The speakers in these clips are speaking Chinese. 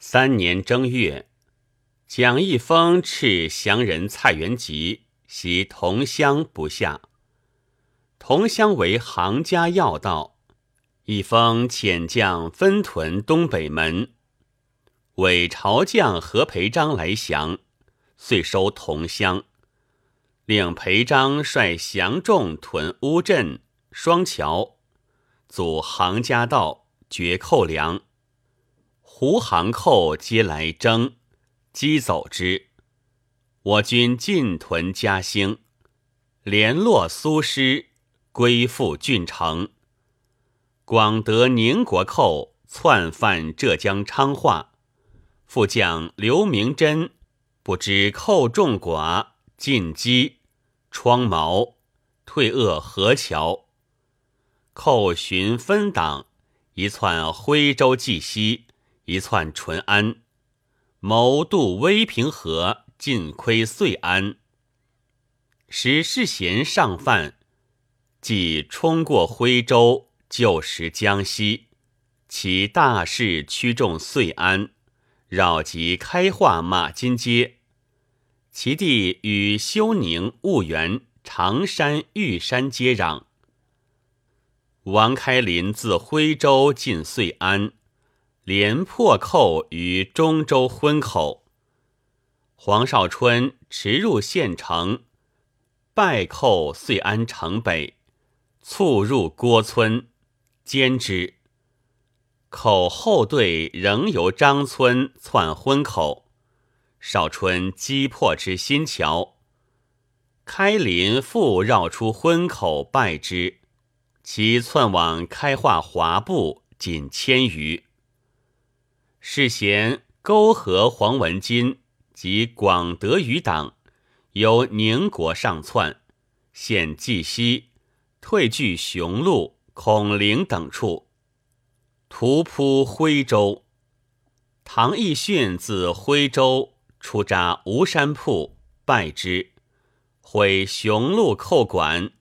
三年正月，蒋义峰斥降人蔡元吉袭同乡不下。同乡为行家要道，一封遣将分屯东北门，伪朝将何培章来降，遂收同乡，令培章率降众屯乌镇、双桥，阻行家道，绝寇粮。胡杭寇皆来征，击走之。我军进屯嘉兴，联络苏师。归附郡城，广德宁国寇窜犯浙江昌化，副将刘明珍不知寇众寡，进击疮毛，退扼河桥。寇寻分党，一窜徽州绩溪，一窜淳安，谋渡威平河，尽窥遂安，使世贤上犯。即冲过徽州，就时江西，其大势驱众遂安，绕及开化马金街，其地与休宁、婺源、常山、玉山接壤。王开林自徽州进遂安，连破寇于中州昏口。黄绍春驰入县城，败寇遂安城北。促入郭村，歼之。口后队仍由张村窜昏口，少春击破之新桥。开林复绕出昏口败之，其窜往开化华部仅千余。世贤沟河黄文金及广德余党由宁国上窜，现绩溪。退据雄鹿、孔陵等处，突扑徽州。唐义训自徽州出扎吴山铺，败之，毁雄鹿寇馆。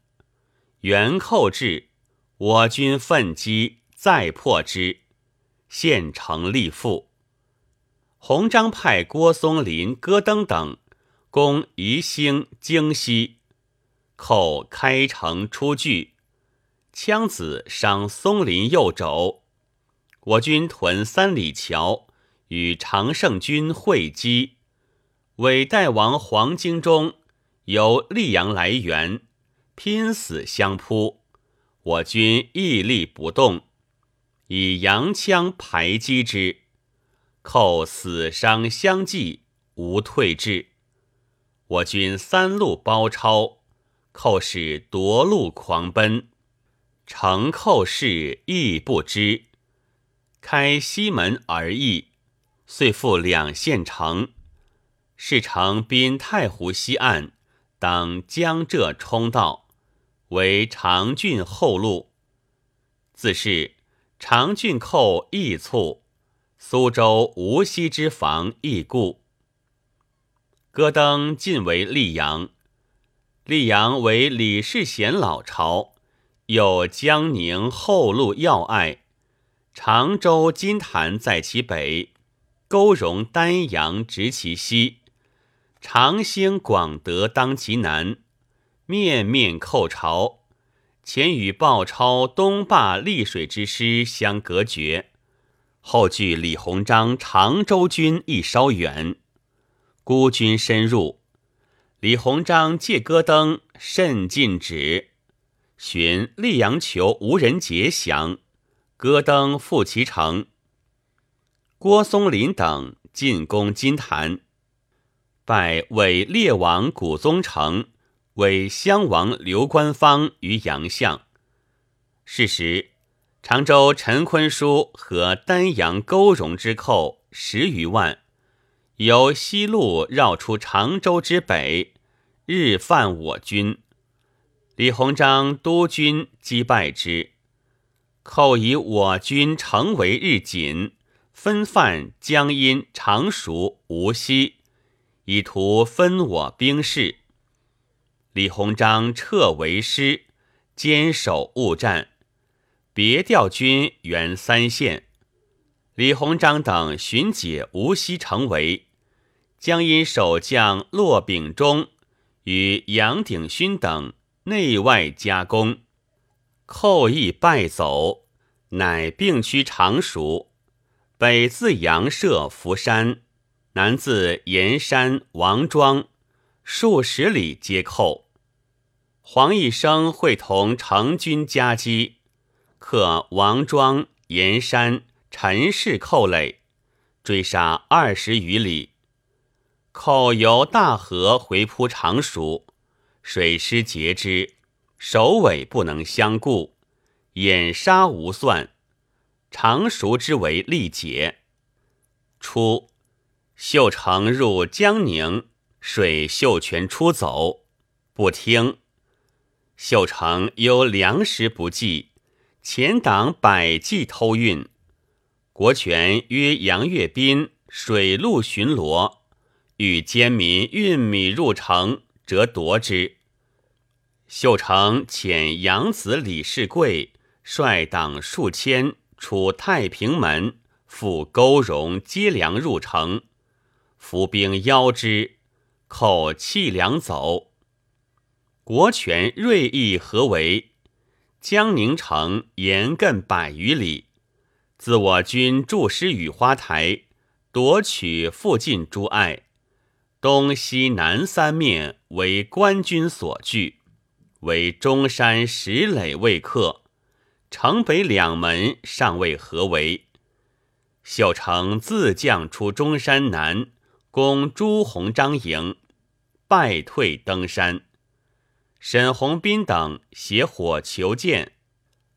元寇至，我军奋击，再破之，县城立复。洪章派郭松林、戈登等攻宜兴、京西。寇开城出据，枪子伤松林右肘。我军屯三里桥，与常胜军会稽。伪代王黄京中由溧阳来援，拼死相扑。我军屹立不动，以洋枪排击之。寇死伤相继，无退至。我军三路包抄。寇使夺路狂奔，城寇势亦不知。开西门而易，遂复两县城。是城滨太湖西岸，当江浙冲道，为长郡后路。自是长郡寇易促，苏州、无锡之防亦固。戈登进为溧阳。溧阳为李世贤老巢，有江宁后路要隘，常州、金坛在其北，沟荣、丹阳直其西，长兴、广德当其南，面面寇巢，前与鲍超东坝丽水之师相隔绝，后距李鸿章常州军亦稍远，孤军深入。李鸿章借戈登甚进止，寻溧阳求无人截降，戈登复其城。郭松龄等进攻金坛，拜伪列王古宗成为襄王刘官方于阳相。是时，常州陈坤书和丹阳勾荣之寇十余万。由西路绕出常州之北，日犯我军。李鸿章督军击败之，寇以我军城为日锦，分犯江阴、常熟、无锡，以图分我兵势。李鸿章撤为师，坚守勿战，别调军援三县。李鸿章等寻解无锡城围，江阴守将骆秉忠与杨鼎勋等内外夹攻，寇亦败走，乃并驱常熟，北自阳社福山，南自盐山王庄，数十里皆寇。黄一生会同成军夹击，克王庄、盐山。陈氏寇垒，追杀二十余里，寇由大河回扑常熟，水师截之，首尾不能相顾，掩杀无算，常熟之为力竭。初，秀成入江宁，水秀全出走，不听。秀成忧粮食不济，前党百计偷运。国权约杨岳斌水陆巡逻，遇奸民运米入城，则夺之。秀成遣养子李世贵率党数千出太平门，赴沟荣接粮入城，伏兵邀之，寇弃粮走。国权锐意何为？江宁城沿亘百余里。自我军驻师雨花台，夺取附近诸隘，东西南三面为官军所据，为中山石垒未克，城北两门尚未合围。秀成自将出中山南，攻朱鸿章营，败退登山。沈鸿斌等携火求见，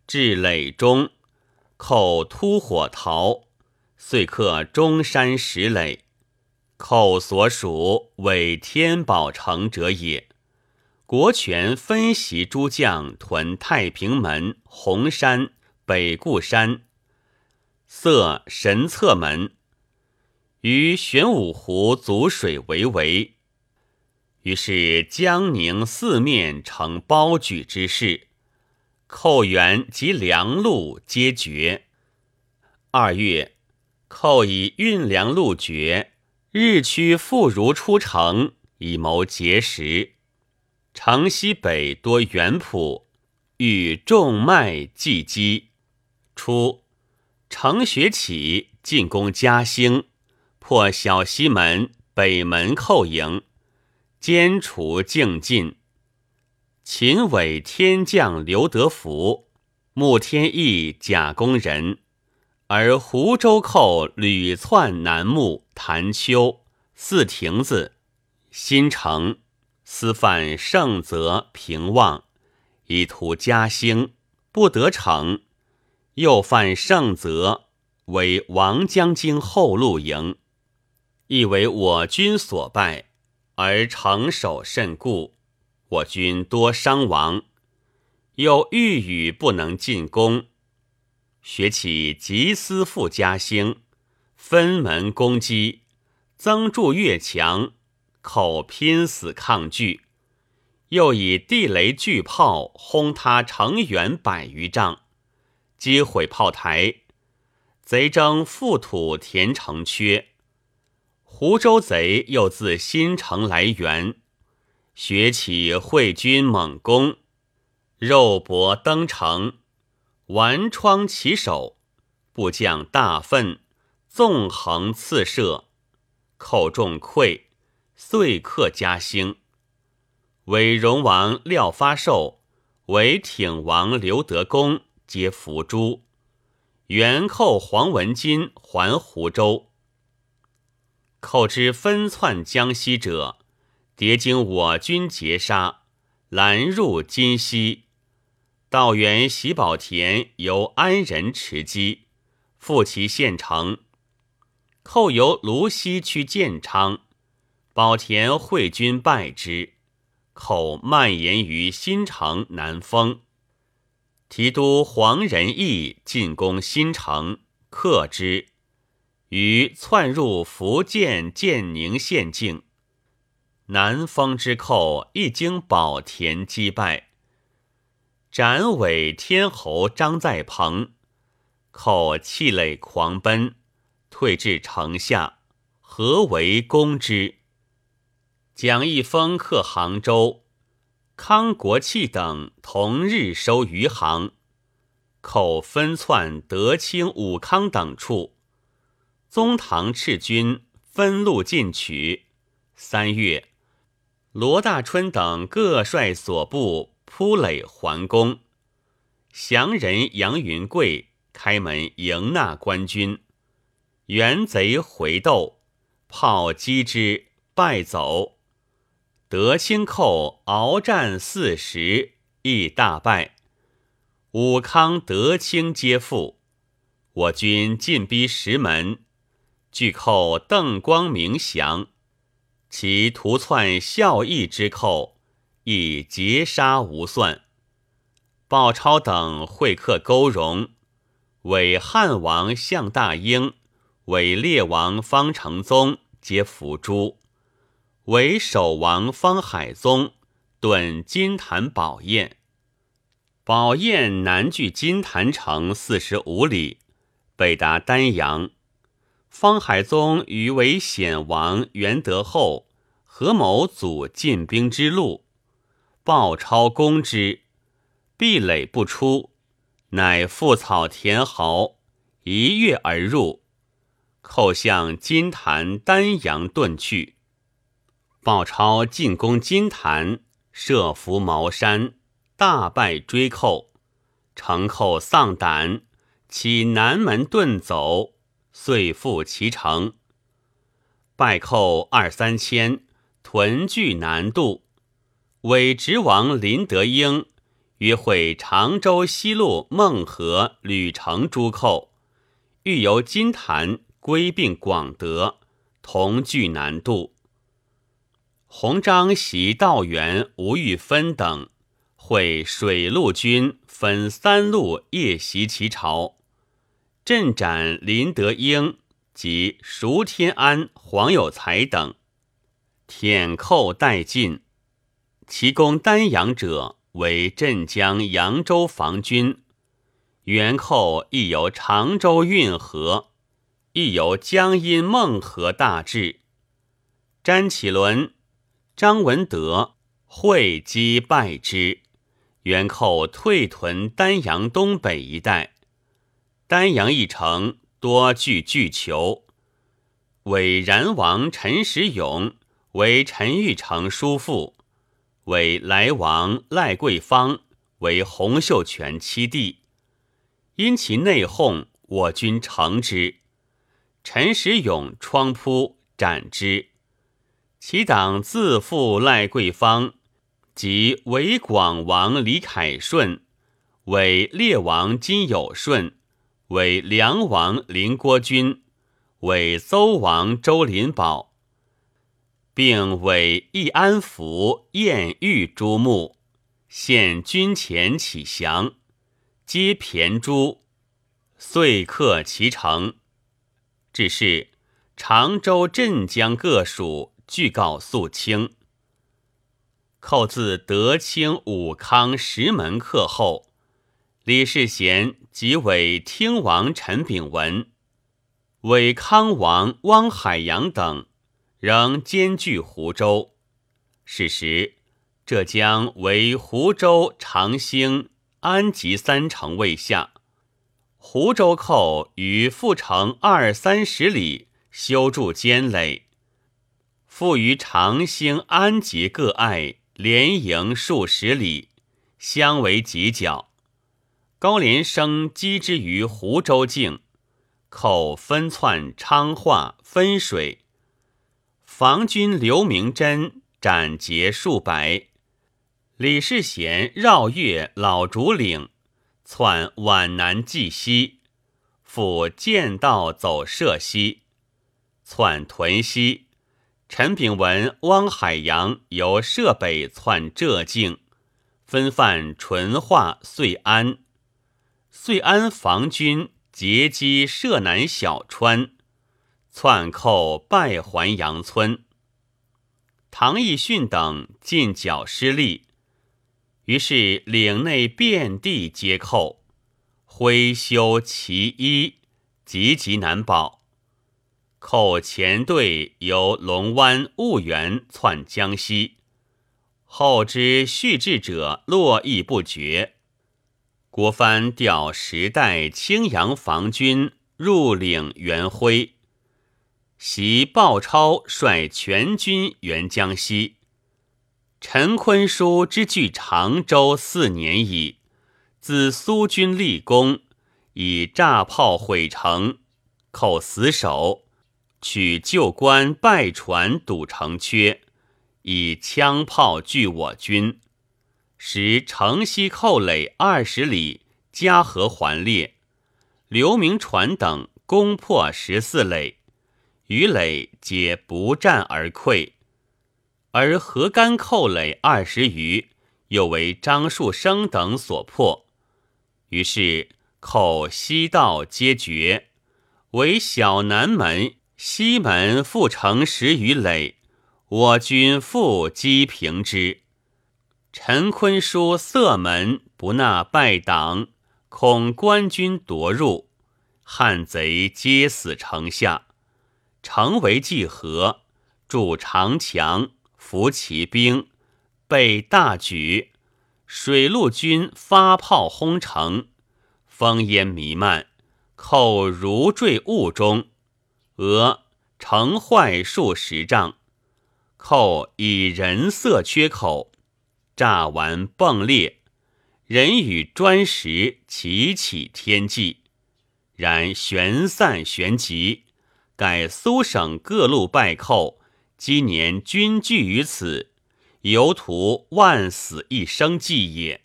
至垒中。寇突火逃，遂克中山石垒。寇所属为天宝城者也。国权分袭诸将屯太平门、洪山、北固山，塞神策门，于玄武湖阻水为围。于是江宁四面成包举之势。寇援及粮路皆绝。二月，寇以运粮路绝，日趋复如出城，以谋劫食。城西北多原圃，欲种麦济饥。初，程学启进攻嘉兴，破小西门、北门寇营，兼除境进。秦伟天将刘德福，穆天意假公人，而湖州寇屡窜南牧、潭丘、四亭子、新城，私犯盛泽、平望，以图嘉兴，不得逞。又犯盛泽，为王将军后路营，亦为我军所败，而城守甚固。我军多伤亡，又欲与不能进攻，学起急思复嘉兴，分门攻击，增筑越墙，口拼死抗拒，又以地雷巨炮轰他城垣百余丈，击毁炮台，贼争覆土填城缺，湖州贼又自新城来援。学起会军猛攻，肉搏登城，顽疮起手，部将大愤，纵横刺射，寇众溃，遂克嘉兴。韦荣王廖发寿、韦挺王刘德公皆伏诛。元寇黄文金还湖州。寇之分窜江西者。迭经我军截杀，拦入金溪。道员喜宝田由安仁持击，复其县城。寇由芦溪去建昌，宝田会军败之。寇蔓延于新城南丰。提督黄仁义进攻新城，克之。于窜入福建建宁县境。南方之寇一经宝田击败，斩尾天侯张在鹏，寇气馁狂奔，退至城下，何为攻之？蒋义峰克杭州，康国器等同日收余杭，寇分窜德清、武康等处。宗堂赤军分路进取。三月，罗大春等各率所部铺垒还攻。降人杨云贵开门迎纳官军，元贼回斗，炮击之，败走。德清寇鏖战四十，亦大败。武康、德清皆负。我军进逼石门，拒寇邓光明降，其图窜孝义之寇，亦劫杀无算。鲍超等会客勾荣，为汉王向大英，为列王方承宗，皆伏诛。为守王方海宗遁金坛宝宴，宝宴南距金坛城四十五里，北达丹阳。方海宗与为显王元德后合谋阻进兵之路，鲍超攻之，壁垒不出，乃覆草填壕，一跃而入，寇向金坛丹阳遁去。鲍超进攻金坛，设伏茅山，大败追寇，城寇丧胆，起南门遁走，遂复其城。败寇二三千，屯聚南渡。伪直王林德英约会常州西路孟河、吕城诸寇，欲由金坛归并广德，同聚南渡。洪章袭道元、吴玉芬等会水陆军分三路夜袭其巢，镇斩林德英及熟天安、黄有才等，舔寇殆尽。其攻丹阳者为镇江、扬州防军，元寇亦由常州运河，亦由江阴、孟河大至。詹启伦。张文德会击败之，元寇退屯丹阳东北一带。丹阳一城多聚巨囚。为然王陈时勇为陈玉成叔父，为来王赖桂芳为洪秀全七弟。因其内讧，我军乘之。陈时勇疮扑斩之。其党自负赖桂芳，及为广王李凯顺，为列王金有顺，为梁王林国君，为邹王周林宝，并为义安府燕玉诸墓，献军前起降，皆骈诛，遂克其城。只是常州、镇江各属。俱告肃清。寇自德清、武康、石门克后，李世贤即为听王陈炳文、伪康王汪海洋等，仍兼据湖州。是时，浙江为湖州、长兴、安吉三城未下，湖州寇于阜城二三十里修筑坚垒。复于长兴、安吉各隘连营数十里，相为犄角。高连生击之于湖州境，寇分窜昌化、分水。防军刘明珍斩截数百。李世贤绕越老竹岭，窜皖南济西，复剑道走涉西，窜屯溪。陈炳文、汪海洋由浙北窜浙境，分犯淳化、遂安。遂安防军截击浙南小川，窜寇败还阳村。唐义训等进剿失利，于是岭内遍地皆寇，挥修其衣，急急难保。寇前队由龙湾、婺源窜江西，后之续至者络绎不绝。国藩调时代青阳防军入领元辉，袭鲍超率全军援江西。陈坤书之据常州四年矣，自苏军立功，以炸炮毁城，寇死守，取旧关败船堵城缺，以枪炮拒我军。时城西寇垒二十里，嘉禾环列，刘明传等攻破十四垒，余垒皆不战而溃。而河干寇垒二十余，又为张树生等所破。于是寇西道皆绝，唯小南门、西门复城十余垒，我军复击平之。陈坤书色门不纳败党，恐官军夺入，汉贼皆死城下。城为济河，筑长墙，伏骑兵，备大举。水陆军发炮轰城，烽烟弥漫，寇如坠雾中。俄城坏数十丈，寇以人色缺口。炸完迸裂，人与砖石齐起天际。然旋散旋急，改苏省各路败寇，今年均聚于此，犹图万死一生计也。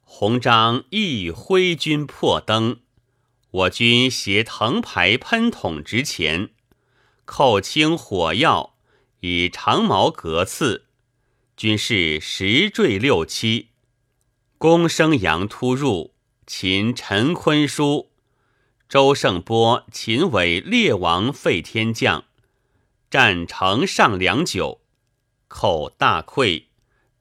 鸿章亦挥军破登，我军携藤牌喷筒直前，扣清火药，以长矛格刺。军士十坠六七，公生阳突入，秦陈坤书、周胜波，秦为列王废天将，战城上良久，寇大溃，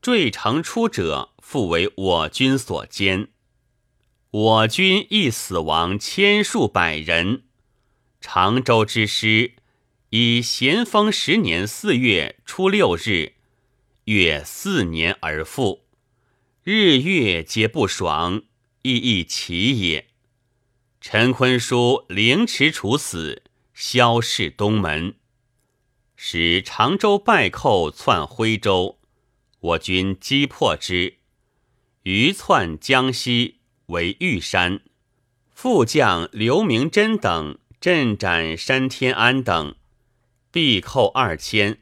坠城出者复为我军所歼，我军亦死亡千数百人。常州之师，以咸丰十年四月初六日。月四年而复，日月皆不爽，亦亦其也。陈坤书凌迟处死，萧氏东门，使常州败寇窜徽州，我军击破之，余窜江西为玉山，副将刘明珍等镇斩山天安等，必寇二千。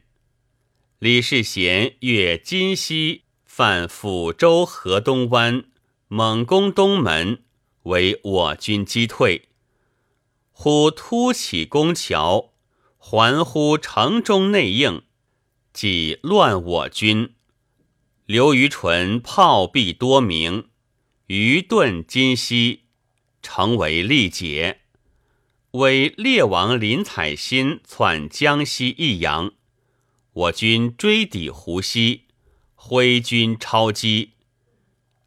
李世贤越金溪，犯抚州河东湾，猛攻东门，为我军击退。忽突起攻桥，环乎城中内应，即乱我军。刘虞纯炮毙多名，余遁金溪，成为力竭。为列王林采欣窜江西益阳。我军追抵湖西，挥军超击，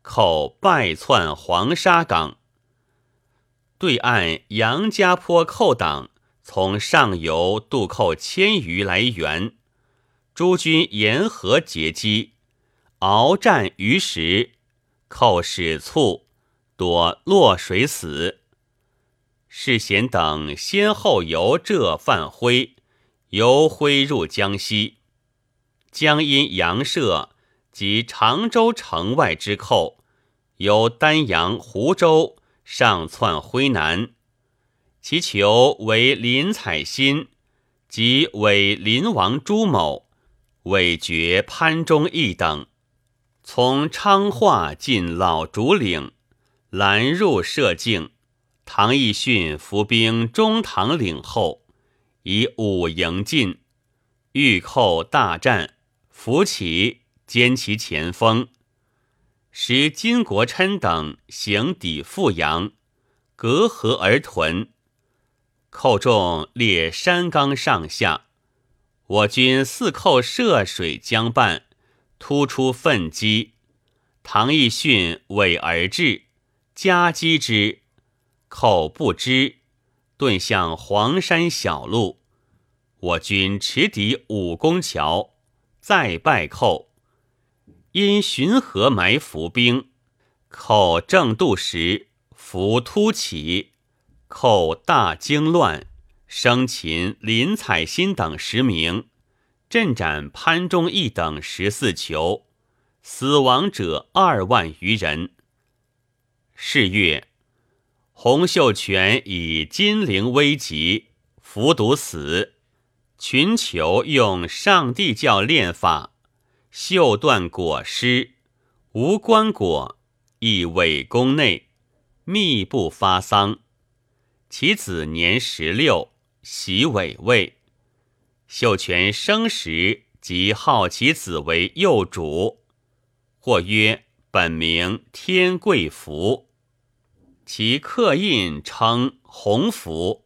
寇败窜黄沙港。对岸杨家坡寇党从上游渡寇千余来援，诸军沿河截击，鏖战于时，寇使卒，多落水死。世贤等先后由浙犯徽。由徽入江西，江阴杨社及常州城外之寇，由丹阳、湖州上窜徽南，其囚为林采欣及伪林王朱某、伪爵潘忠义等，从昌化进老竹岭，拦入射境。唐义训伏兵中堂岭后。以五营进，欲寇大战，扶起歼其前锋，使金国琛等行抵富阳，隔河而屯。寇众列山冈上下，我军四寇涉水江畔，突出奋击。唐义训尾而至，夹击之，寇不知。遁向黄山小路，我军持敌武功桥，再败寇。因巡河埋伏兵，寇正渡时，伏突起，寇大惊乱，生擒林采新等十名，阵斩潘忠义等十四囚，死亡者二万余人。是月，洪秀全以金陵危急，服毒死。群囚用上帝教练法，绣断果尸，无棺椁，亦伪宫内，密不发丧。其子年十六，袭伪位。秀全生时即号其子为幼主，或曰本名天贵福。其刻印称洪福，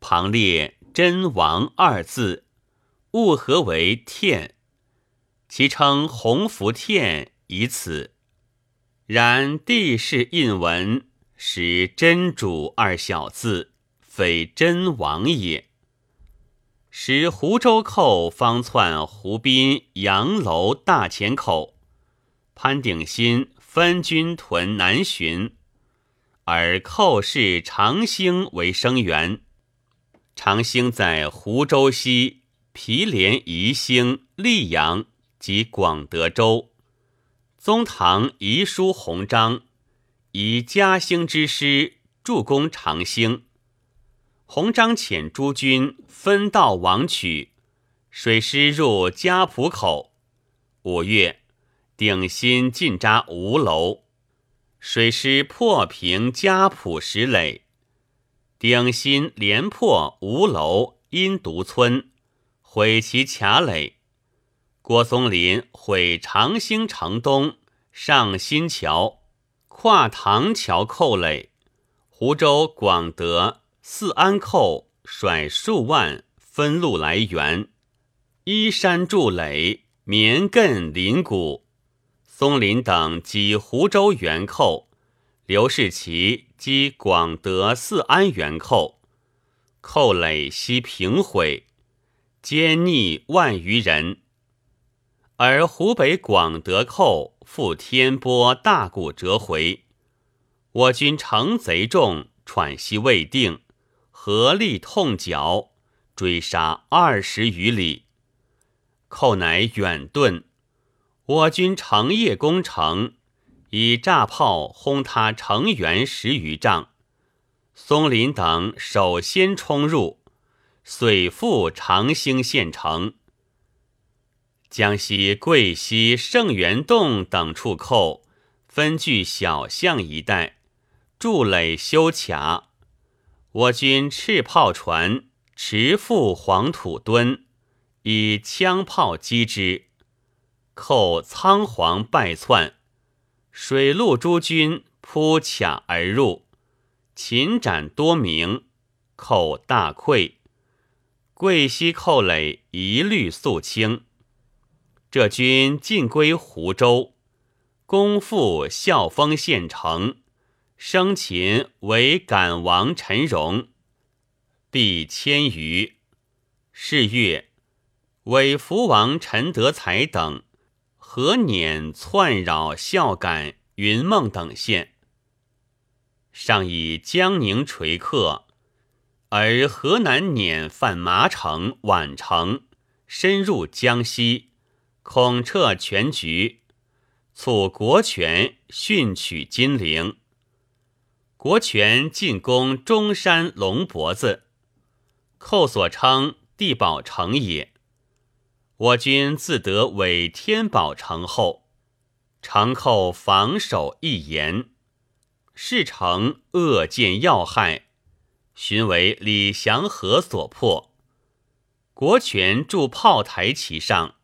旁列。真王二字，物何为天？其称洪福天以此。然地势印文，使真主二小字，非真王也。使湖州寇方窜湖滨杨楼大前口，潘鼎新分军屯南巡，而寇氏长兴为生源。长兴在湖州西，毗连宜兴、溧阳及广德州。宗堂遗书鸿章，以嘉兴之师助攻长兴。鸿章遣诸军分道往取，水师入嘉浦口。五月，鼎新进扎吴楼，水师破平家浦石垒。鼎新连破吴楼、阴独村，毁其卡垒；郭松林毁长兴城东上新桥、跨塘桥寇垒。湖州、广德、四安寇甩数万分路来援，依山筑垒，绵亘林谷。松林等击湖州援寇。刘世奇击广德四安元寇，寇垒悉平毁，歼逆万余人。而湖北广德寇复天波大谷折回，我军乘贼众，喘息未定，合力痛剿，追杀二十余里，寇乃远遁。我军长夜攻城。以炸炮轰塌城垣十余丈，松林等首先冲入，遂复长兴县城。江西贵溪圣元洞等处寇分据小巷一带，筑垒修卡。我军赤炮船持赴黄土墩，以枪炮击之，寇仓皇败窜。水陆诸军扑卡而入，擒斩多名，寇大溃。桂溪寇垒一律肃清。这军尽归湖州，攻复孝丰县城，生擒为感王陈荣，必千余。是月，伪福王陈德才等。何辇窜扰孝感、云梦等县，尚以江宁垂客，而河南辇犯麻城、宛城，深入江西，恐撤全局，促国权训取金陵。国权进攻中山龙脖子，寇所称地保城也。我军自得伪天宝城后，城寇防守一严，事成恶见要害，寻为李祥和所破。国权筑炮台其上，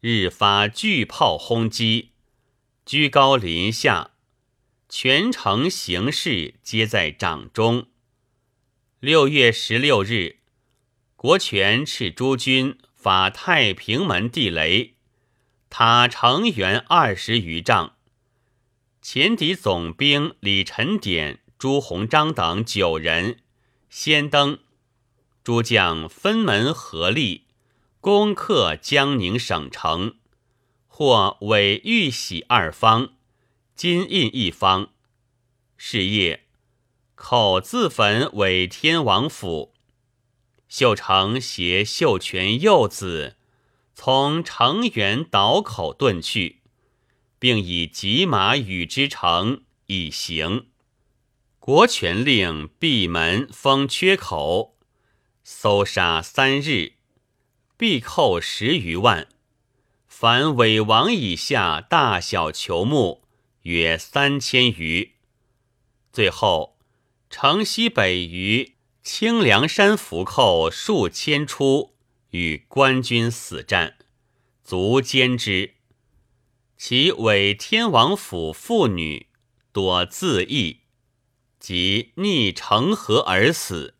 日发巨炮轰击，居高临下，全城形势皆在掌中。六月十六日，国权斥诸军。法太平门地雷，塔城垣二十余丈。前敌总兵李晨典、朱鸿章等九人先登，诸将分门合力，攻克江宁省城，或伪玉玺二方，金印一方。是夜，口自焚伪天王府。秀成携秀全幼子，从城垣岛口遁去，并以骑马与之城以行。国权令闭门封缺口，搜杀三日，必扣十余万。凡伪王以下大小囚目，约三千余。最后，城西北隅清凉山伏寇数千出，与官军死战，卒歼之。其伪天王府妇女多自缢，即逆城河而死。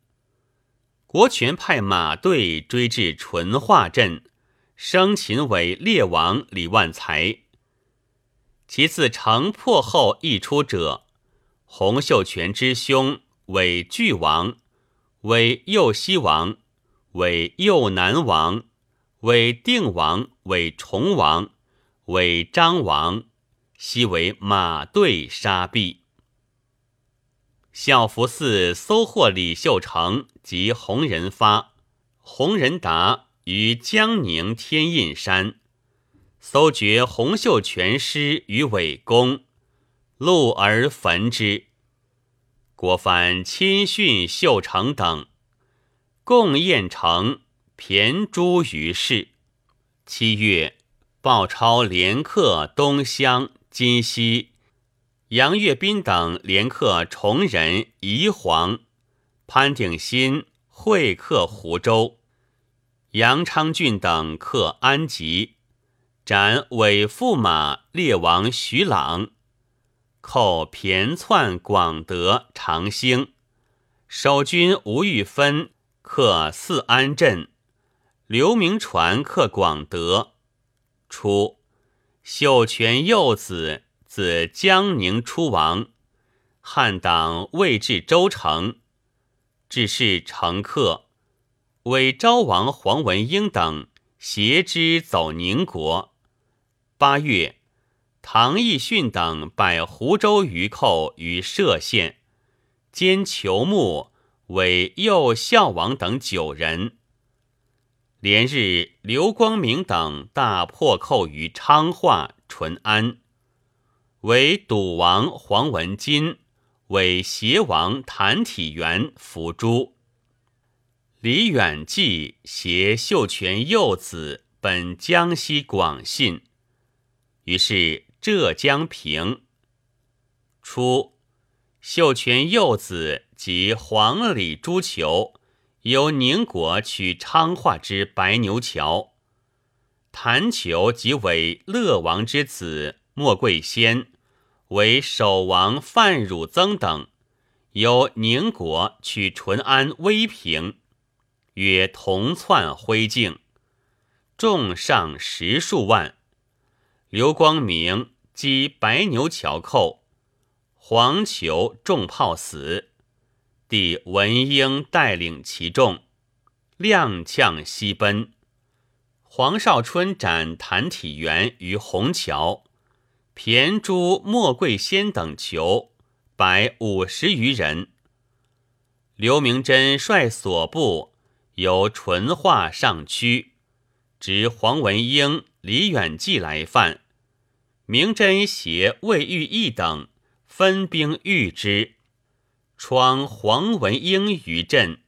国权派马队追至淳化镇，生擒为列王李万才。其自城破后一出者。洪秀全之兄为巨王，为右西王，为右南王，为定王，为崇王，为张王，悉为马队杀毙。孝福寺搜获李秀成及洪仁发、洪仁达于江宁天印山，搜掘洪秀全尸于伪宫。戮而焚之。国藩亲训秀成等，共宴成骈诛于市。七月，鲍超连克东乡、金溪，杨岳斌等连克崇仁、宜黄，潘鼎新会克湖州，杨昌俊等克安吉，斩伪驸马列王徐朗。寇骈窜广德、长兴，守军吴玉芬克四安镇，刘铭传克广德。初，秀全幼子自江宁出亡，汉党未至州城，致仕乘客，为昭王黄文英等携之走宁国。八月。唐义训等拜湖州余寇于歙县，兼囚目为右孝王等九人。连日，刘光明等大破寇于昌化、淳安，为赌王黄文金，为邪王谭体元伏诛。李远济携秀全幼子本江西广信，于是。浙江平初，秀全幼子及黄李诸酋由宁国取昌化之白牛桥，谭酋即为乐王之子莫贵仙，为守王范汝增等由宁国取淳安威平，约同窜徽境，众上十数万。刘光明。击白牛桥寇，黄球重炮死。帝文英带领其众，踉跄西奔。黄绍春斩谭体元于虹桥，骈诛莫贵仙等囚百五十余人。刘明珍率所部由淳化上区，执黄文英、李远济来犯。明真携魏玉义等分兵御之，创黄文英于阵。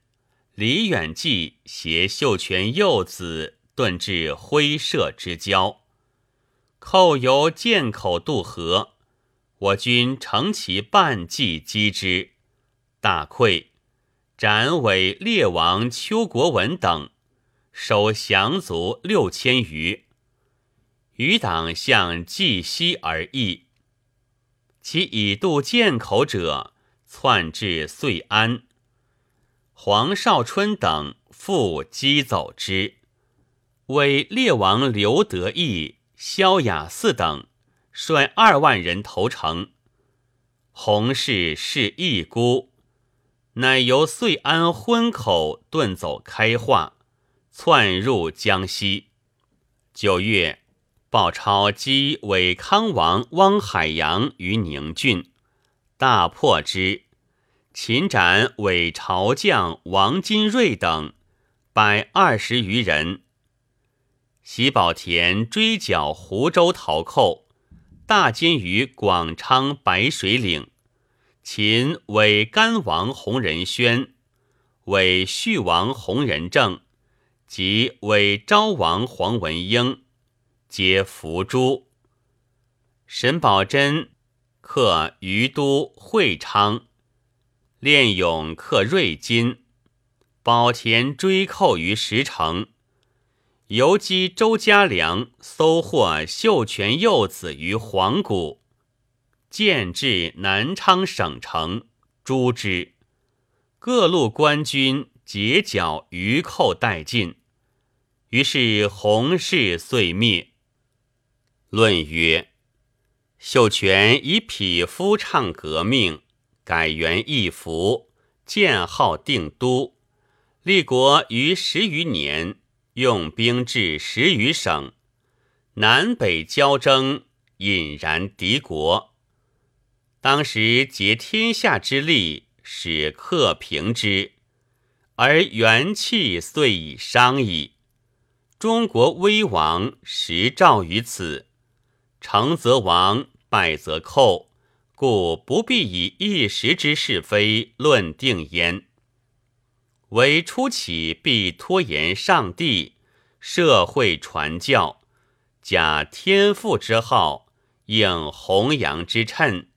李远纪携秀全幼子遁至辉社之交，寇由涧口渡河，我军乘其半骑击之，大溃，斩伪列王邱国文等，收降卒六千余。余党向冀西而役，其以渡涧口者，窜至遂安。黄绍春等复击走之，为列王刘德义、萧雅嗣等率二万人投诚。洪氏是义孤，乃由遂安昏口遁走开化，窜入江西。九月，鲍超击伪康王汪海洋于宁郡，大破之，擒斩伪朝将王金瑞等百二十余人。喜宝田追剿湖州逃寇，大歼于广昌白水岭。秦韦甘王洪仁宣，韦叙王洪仁正，及韦昭王黄文英，皆伏诛。沈葆桢克于都、会昌，练勇克瑞金，保田追寇于石城。游击周家良搜获秀全幼子于黄谷，建至南昌省城，诛之。各路官军截剿余寇殆尽，于是洪氏遂灭。论曰：秀全以匹夫倡革命，改元易服，建号定都，立国于十余年。用兵至十余省，南北交争，引然敌国。当时竭天下之力，使克平之，而元气遂已伤矣。中国危亡，实兆于此。成则亡，败则寇，故不必以一时之是非论定焉。为初起必拖延上帝，社会传教，假天父之号，应弘扬之称。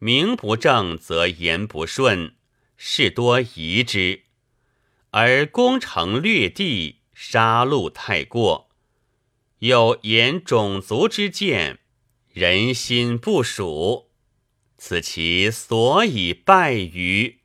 名不正则言不顺，事多疑之。而攻城略地，杀戮太过，有言种族之见，人心不属，此其所以败于。